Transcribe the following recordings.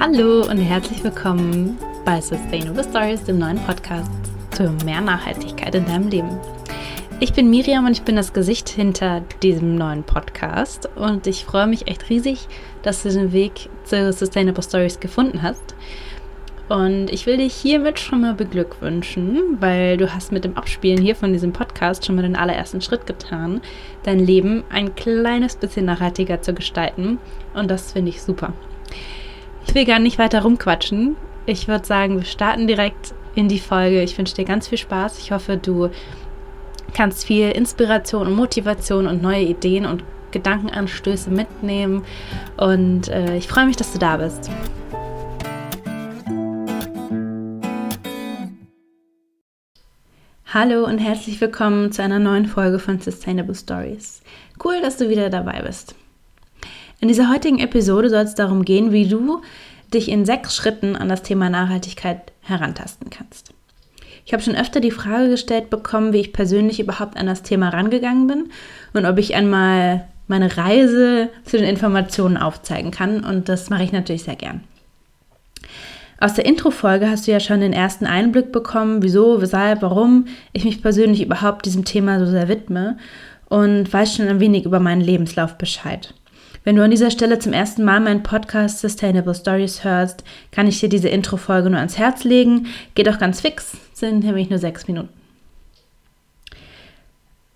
Hallo und herzlich willkommen bei Sustainable Stories, dem neuen Podcast für mehr Nachhaltigkeit in deinem Leben. Ich bin Miriam und ich bin das Gesicht hinter diesem neuen Podcast und ich freue mich echt riesig, dass du den Weg zu Sustainable Stories gefunden hast. Und ich will dich hiermit schon mal beglückwünschen, weil du hast mit dem Abspielen hier von diesem Podcast schon mal den allerersten Schritt getan, dein Leben ein kleines bisschen nachhaltiger zu gestalten. Und das finde ich super. Will gar nicht weiter rumquatschen. Ich würde sagen, wir starten direkt in die Folge. Ich wünsche dir ganz viel Spaß. Ich hoffe, du kannst viel Inspiration und Motivation und neue Ideen und Gedankenanstöße mitnehmen. Und äh, ich freue mich, dass du da bist. Hallo und herzlich willkommen zu einer neuen Folge von Sustainable Stories. Cool, dass du wieder dabei bist. In dieser heutigen Episode soll es darum gehen, wie du dich in sechs Schritten an das Thema Nachhaltigkeit herantasten kannst. Ich habe schon öfter die Frage gestellt bekommen, wie ich persönlich überhaupt an das Thema rangegangen bin und ob ich einmal meine Reise zu den Informationen aufzeigen kann. Und das mache ich natürlich sehr gern. Aus der Intro-Folge hast du ja schon den ersten Einblick bekommen, wieso, weshalb, warum ich mich persönlich überhaupt diesem Thema so sehr widme und weiß schon ein wenig über meinen Lebenslauf Bescheid. Wenn du an dieser Stelle zum ersten Mal meinen Podcast Sustainable Stories hörst, kann ich dir diese Intro-Folge nur ans Herz legen. Geht auch ganz fix, sind nämlich nur sechs Minuten.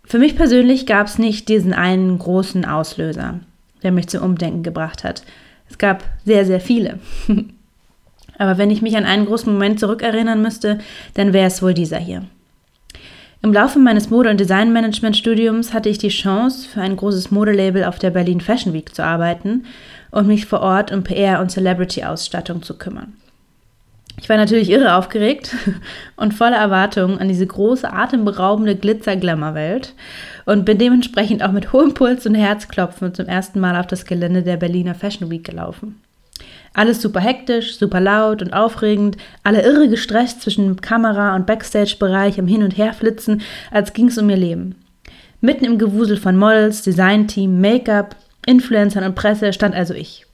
Für mich persönlich gab es nicht diesen einen großen Auslöser, der mich zum Umdenken gebracht hat. Es gab sehr, sehr viele. Aber wenn ich mich an einen großen Moment zurückerinnern müsste, dann wäre es wohl dieser hier. Im Laufe meines Mode- und Designmanagement-Studiums hatte ich die Chance, für ein großes Modelabel auf der Berlin Fashion Week zu arbeiten und mich vor Ort um PR- und Celebrity-Ausstattung zu kümmern. Ich war natürlich irre aufgeregt und voller Erwartungen an diese große, atemberaubende Glitzer-Glamour-Welt und bin dementsprechend auch mit hohem Puls und Herzklopfen zum ersten Mal auf das Gelände der Berliner Fashion Week gelaufen. Alles super hektisch, super laut und aufregend, alle irre gestresst zwischen Kamera- und Backstage-Bereich im Hin- und Herflitzen, als ging es um ihr Leben. Mitten im Gewusel von Models, Designteam, Make-up, Influencern und Presse stand also ich.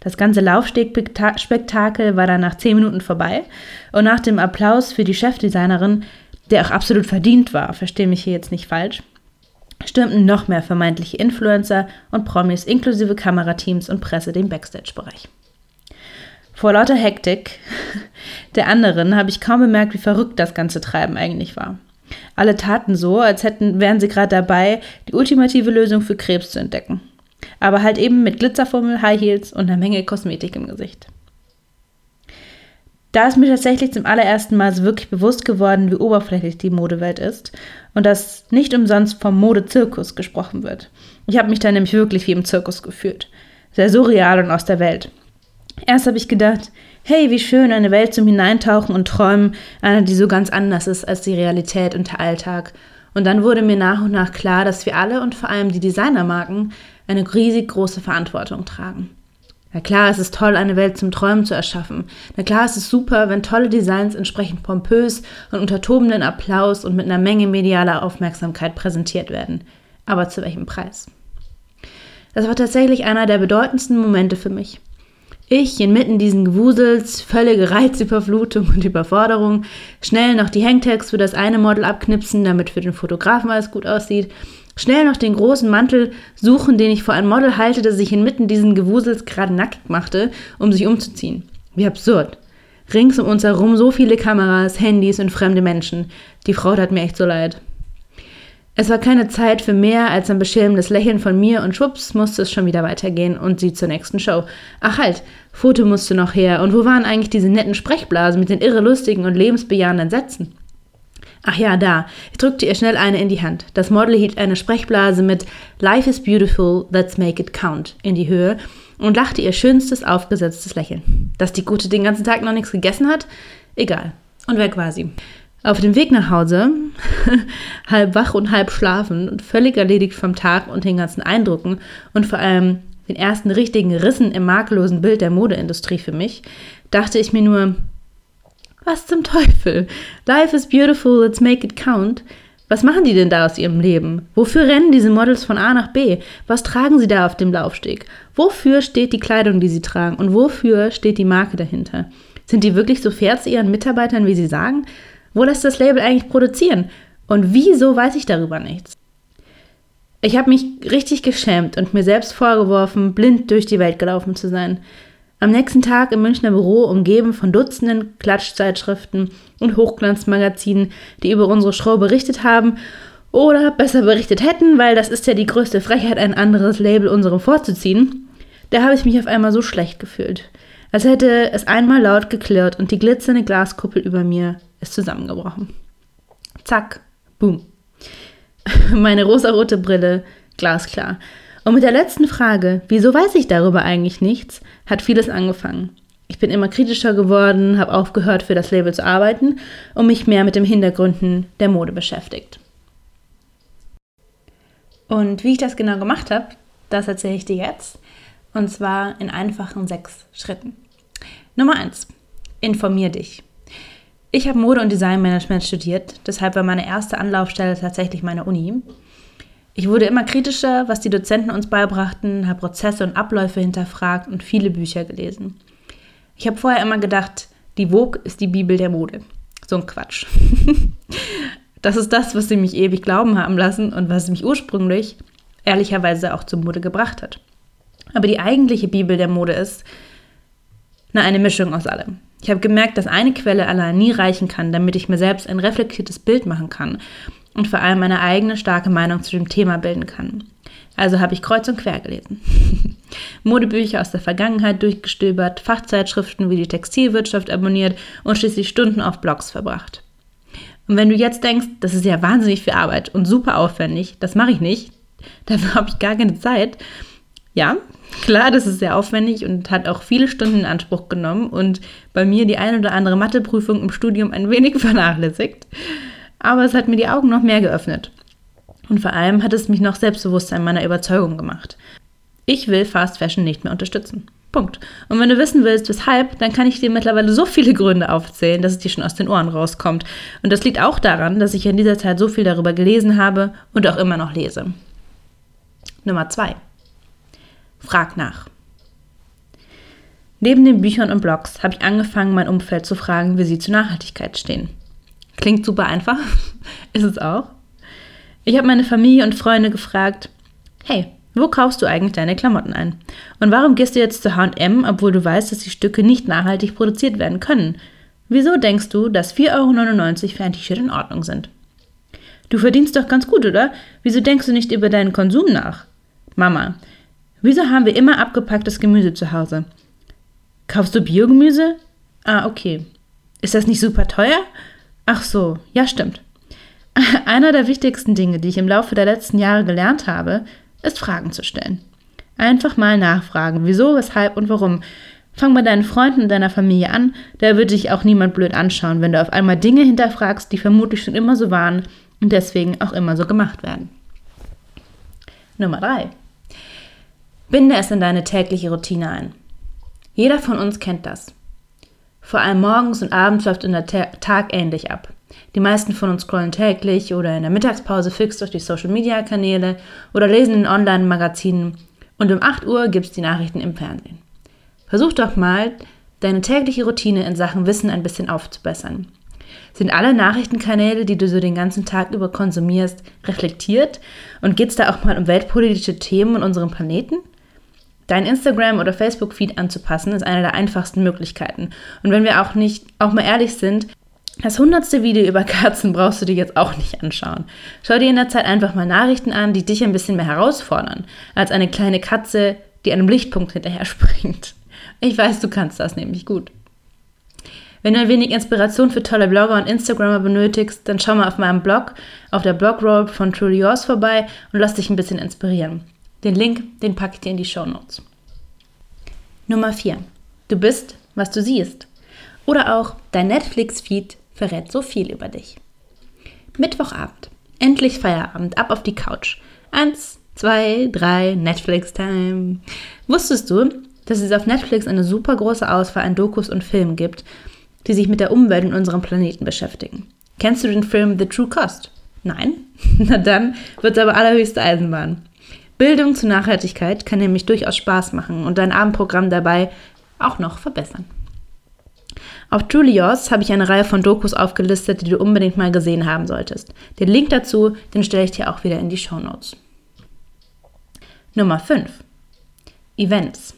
Das ganze Laufstegspektakel war dann nach zehn Minuten vorbei und nach dem Applaus für die Chefdesignerin, der auch absolut verdient war, verstehe mich hier jetzt nicht falsch, stürmten noch mehr vermeintliche Influencer und Promis inklusive Kamerateams und Presse den Backstage-Bereich. Vor lauter Hektik der anderen habe ich kaum bemerkt, wie verrückt das ganze Treiben eigentlich war. Alle taten so, als hätten, wären sie gerade dabei, die ultimative Lösung für Krebs zu entdecken. Aber halt eben mit Glitzerfummel, High Heels und einer Menge Kosmetik im Gesicht. Da ist mir tatsächlich zum allerersten Mal so wirklich bewusst geworden, wie oberflächlich die Modewelt ist und dass nicht umsonst vom Modezirkus gesprochen wird. Ich habe mich da nämlich wirklich wie im Zirkus gefühlt. Sehr surreal und aus der Welt. Erst habe ich gedacht, hey, wie schön, eine Welt zum Hineintauchen und Träumen, eine, die so ganz anders ist als die Realität und der Alltag. Und dann wurde mir nach und nach klar, dass wir alle und vor allem die Designermarken eine riesig große Verantwortung tragen. Na klar, es ist toll, eine Welt zum Träumen zu erschaffen. Na klar, es ist super, wenn tolle Designs entsprechend pompös und unter tobenden Applaus und mit einer Menge medialer Aufmerksamkeit präsentiert werden. Aber zu welchem Preis? Das war tatsächlich einer der bedeutendsten Momente für mich. Ich inmitten diesen Gewusels, völlige Reizüberflutung und Überforderung, schnell noch die Hangtags für das eine Model abknipsen, damit für den Fotografen alles gut aussieht, schnell noch den großen Mantel suchen, den ich vor ein Model halte, das sich inmitten diesen Gewusels gerade nackig machte, um sich umzuziehen. Wie absurd. Rings um uns herum so viele Kameras, Handys und fremde Menschen. Die Frau tat mir echt so leid. Es war keine Zeit für mehr als ein beschämendes Lächeln von mir und schwupps musste es schon wieder weitergehen und sie zur nächsten Show. Ach halt, Foto musste noch her und wo waren eigentlich diese netten Sprechblasen mit den irre lustigen und lebensbejahenden Sätzen? Ach ja, da. Ich drückte ihr schnell eine in die Hand. Das Model hielt eine Sprechblase mit Life is beautiful, let's make it count in die Höhe und lachte ihr schönstes aufgesetztes Lächeln. Dass die Gute den ganzen Tag noch nichts gegessen hat? Egal. Und weg war sie. Auf dem Weg nach Hause, halb wach und halb schlafend und völlig erledigt vom Tag und den ganzen Eindrücken und vor allem den ersten richtigen Rissen im makellosen Bild der Modeindustrie für mich, dachte ich mir nur, was zum Teufel? Life is beautiful, let's make it count. Was machen die denn da aus ihrem Leben? Wofür rennen diese Models von A nach B? Was tragen sie da auf dem Laufsteg? Wofür steht die Kleidung, die sie tragen? Und wofür steht die Marke dahinter? Sind die wirklich so fair zu ihren Mitarbeitern, wie sie sagen? Wo lässt das Label eigentlich produzieren? Und wieso weiß ich darüber nichts? Ich habe mich richtig geschämt und mir selbst vorgeworfen, blind durch die Welt gelaufen zu sein. Am nächsten Tag im Münchner Büro umgeben von Dutzenden Klatschzeitschriften und Hochglanzmagazinen, die über unsere Show berichtet haben oder besser berichtet hätten, weil das ist ja die größte Frechheit, ein anderes Label unserem vorzuziehen, da habe ich mich auf einmal so schlecht gefühlt, als hätte es einmal laut geklirrt und die glitzernde Glaskuppel über mir ist zusammengebrochen. Zack, boom. Meine rosarote Brille, glasklar. Und mit der letzten Frage, wieso weiß ich darüber eigentlich nichts, hat vieles angefangen. Ich bin immer kritischer geworden, habe aufgehört, für das Label zu arbeiten und mich mehr mit den Hintergründen der Mode beschäftigt. Und wie ich das genau gemacht habe, das erzähle ich dir jetzt. Und zwar in einfachen sechs Schritten. Nummer eins: Informier dich. Ich habe Mode- und Designmanagement studiert, deshalb war meine erste Anlaufstelle tatsächlich meine Uni. Ich wurde immer kritischer, was die Dozenten uns beibrachten, habe Prozesse und Abläufe hinterfragt und viele Bücher gelesen. Ich habe vorher immer gedacht, die Vogue ist die Bibel der Mode. So ein Quatsch. das ist das, was sie mich ewig glauben haben lassen und was mich ursprünglich ehrlicherweise auch zur Mode gebracht hat. Aber die eigentliche Bibel der Mode ist na, eine Mischung aus allem. Ich habe gemerkt, dass eine Quelle allein nie reichen kann, damit ich mir selbst ein reflektiertes Bild machen kann und vor allem eine eigene starke Meinung zu dem Thema bilden kann. Also habe ich kreuz und quer gelesen. Modebücher aus der Vergangenheit durchgestöbert, Fachzeitschriften wie die Textilwirtschaft abonniert und schließlich Stunden auf Blogs verbracht. Und wenn du jetzt denkst, das ist ja wahnsinnig viel Arbeit und super aufwendig, das mache ich nicht, dafür habe ich gar keine Zeit. Ja, klar, das ist sehr aufwendig und hat auch viele Stunden in Anspruch genommen und bei mir die ein oder andere Matheprüfung im Studium ein wenig vernachlässigt aber es hat mir die Augen noch mehr geöffnet. Und vor allem hat es mich noch selbstbewusster in meiner Überzeugung gemacht. Ich will Fast Fashion nicht mehr unterstützen. Punkt. Und wenn du wissen willst, weshalb, dann kann ich dir mittlerweile so viele Gründe aufzählen, dass es dir schon aus den Ohren rauskommt. Und das liegt auch daran, dass ich in dieser Zeit so viel darüber gelesen habe und auch immer noch lese. Nummer zwei. Frag nach. Neben den Büchern und Blogs habe ich angefangen, mein Umfeld zu fragen, wie sie zur Nachhaltigkeit stehen. Klingt super einfach, ist es auch. Ich habe meine Familie und Freunde gefragt, hey, wo kaufst du eigentlich deine Klamotten ein? Und warum gehst du jetzt zu HM, obwohl du weißt, dass die Stücke nicht nachhaltig produziert werden können? Wieso denkst du, dass 4,99 Euro für ein T-Shirt in Ordnung sind? Du verdienst doch ganz gut, oder? Wieso denkst du nicht über deinen Konsum nach? Mama, wieso haben wir immer abgepacktes Gemüse zu Hause? Kaufst du Biogemüse? Ah, okay. Ist das nicht super teuer? Ach so, ja stimmt. Einer der wichtigsten Dinge, die ich im Laufe der letzten Jahre gelernt habe, ist Fragen zu stellen. Einfach mal nachfragen, wieso, weshalb und warum. Fang bei deinen Freunden und deiner Familie an, da würde dich auch niemand blöd anschauen, wenn du auf einmal Dinge hinterfragst, die vermutlich schon immer so waren und deswegen auch immer so gemacht werden. Nummer 3. Binde es in deine tägliche Routine ein. Jeder von uns kennt das. Vor allem morgens und abends läuft in der Tag ähnlich ab. Die meisten von uns scrollen täglich oder in der Mittagspause fix durch die Social-Media-Kanäle oder lesen in Online-Magazinen und um 8 Uhr gibt es die Nachrichten im Fernsehen. Versuch doch mal, deine tägliche Routine in Sachen Wissen ein bisschen aufzubessern. Sind alle Nachrichtenkanäle, die du so den ganzen Tag über konsumierst, reflektiert? Und geht es da auch mal um weltpolitische Themen und unseren Planeten? Dein Instagram- oder Facebook-Feed anzupassen, ist eine der einfachsten Möglichkeiten. Und wenn wir auch nicht, auch mal ehrlich sind, das hundertste Video über Katzen brauchst du dir jetzt auch nicht anschauen. Schau dir in der Zeit einfach mal Nachrichten an, die dich ein bisschen mehr herausfordern, als eine kleine Katze, die einem Lichtpunkt hinterher springt. Ich weiß, du kannst das nämlich gut. Wenn du ein wenig Inspiration für tolle Blogger und Instagrammer benötigst, dann schau mal auf meinem Blog, auf der Blogroll von Truly Yours vorbei und lass dich ein bisschen inspirieren. Den Link, den packe ich dir in die Show Notes. Nummer 4. Du bist, was du siehst. Oder auch dein Netflix-Feed verrät so viel über dich. Mittwochabend. Endlich Feierabend, ab auf die Couch. Eins, zwei, drei, Netflix-Time. Wusstest du, dass es auf Netflix eine super große Auswahl an Dokus und Filmen gibt, die sich mit der Umwelt und unserem Planeten beschäftigen? Kennst du den Film The True Cost? Nein? Na dann wird es aber allerhöchste Eisenbahn. Bildung zur Nachhaltigkeit kann nämlich durchaus Spaß machen und dein Abendprogramm dabei auch noch verbessern. Auf Julios habe ich eine Reihe von Dokus aufgelistet, die du unbedingt mal gesehen haben solltest. Den Link dazu, den stelle ich dir auch wieder in die Show Notes. Nummer 5. Events.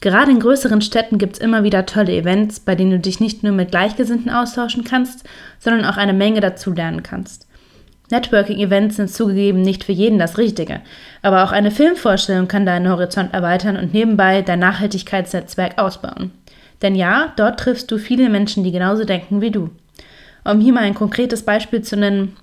Gerade in größeren Städten gibt es immer wieder tolle Events, bei denen du dich nicht nur mit Gleichgesinnten austauschen kannst, sondern auch eine Menge dazu lernen kannst. Networking-Events sind zugegeben nicht für jeden das Richtige, aber auch eine Filmvorstellung kann deinen Horizont erweitern und nebenbei dein Nachhaltigkeitsnetzwerk ausbauen. Denn ja, dort triffst du viele Menschen, die genauso denken wie du. Um hier mal ein konkretes Beispiel zu nennen,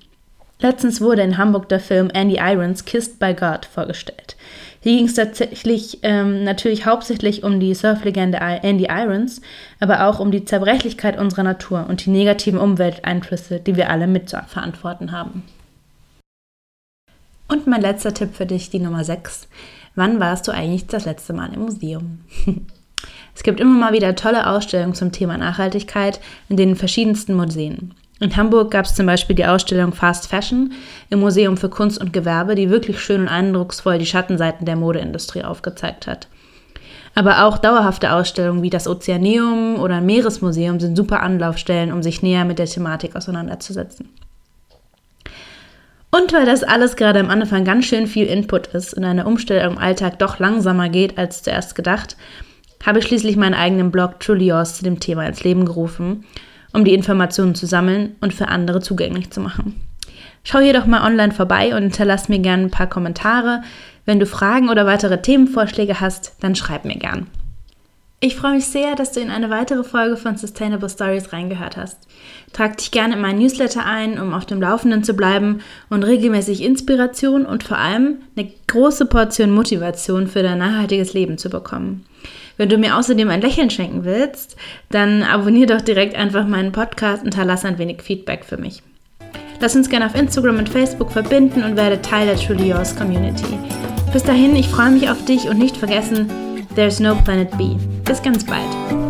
letztens wurde in Hamburg der Film Andy Irons Kissed by God vorgestellt. Hier ging es tatsächlich ähm, natürlich hauptsächlich um die Surflegende Andy Irons, aber auch um die Zerbrechlichkeit unserer Natur und die negativen Umwelteinflüsse, die wir alle mit zu verantworten haben. Und mein letzter Tipp für dich, die Nummer 6. Wann warst du eigentlich das letzte Mal im Museum? es gibt immer mal wieder tolle Ausstellungen zum Thema Nachhaltigkeit in den verschiedensten Museen. In Hamburg gab es zum Beispiel die Ausstellung Fast Fashion im Museum für Kunst und Gewerbe, die wirklich schön und eindrucksvoll die Schattenseiten der Modeindustrie aufgezeigt hat. Aber auch dauerhafte Ausstellungen wie das Ozeaneum oder ein Meeresmuseum sind super Anlaufstellen, um sich näher mit der Thematik auseinanderzusetzen. Und weil das alles gerade am Anfang ganz schön viel Input ist und eine Umstellung im Alltag doch langsamer geht als zuerst gedacht, habe ich schließlich meinen eigenen Blog Truly Yours zu dem Thema ins Leben gerufen um die Informationen zu sammeln und für andere zugänglich zu machen. Schau hier doch mal online vorbei und hinterlass mir gerne ein paar Kommentare. Wenn du Fragen oder weitere Themenvorschläge hast, dann schreib mir gern. Ich freue mich sehr, dass du in eine weitere Folge von Sustainable Stories reingehört hast. Trag dich gerne in meinen Newsletter ein, um auf dem Laufenden zu bleiben und regelmäßig Inspiration und vor allem eine große Portion Motivation für dein nachhaltiges Leben zu bekommen. Wenn du mir außerdem ein Lächeln schenken willst, dann abonniere doch direkt einfach meinen Podcast und hinterlasse ein wenig Feedback für mich. Lass uns gerne auf Instagram und Facebook verbinden und werde Teil der Truly Yours Community. Bis dahin, ich freue mich auf dich und nicht vergessen, there's no planet B. Bis ganz bald.